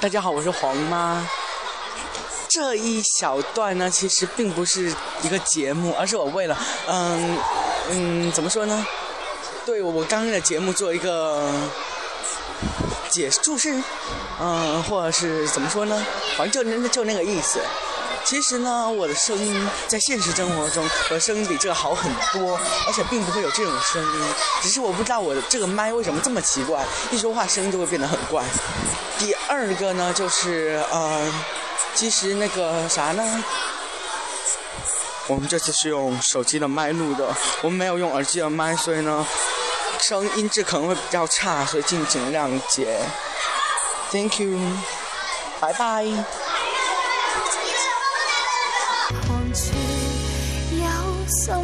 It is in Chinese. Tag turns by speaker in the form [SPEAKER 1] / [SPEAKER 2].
[SPEAKER 1] 大家好，我是黄妈。这一小段呢，其实并不是一个节目，而是我为了，嗯嗯，怎么说呢？对我刚刚的节目做一个解注释，嗯，或者是怎么说呢？反正就那就那个意思。其实呢，我的声音在现实生活中，我的声音比这个好很多，而且并不会有这种声音。只是我不知道我的这个麦为什么这么奇怪，一说话声音就会变得很怪。第二个呢，就是呃，其实那个啥呢，我们这次是用手机的麦录的，我们没有用耳机的麦，所以呢，声音质可能会比较差，所以敬请谅解。Thank you，拜拜。
[SPEAKER 2] 看处有什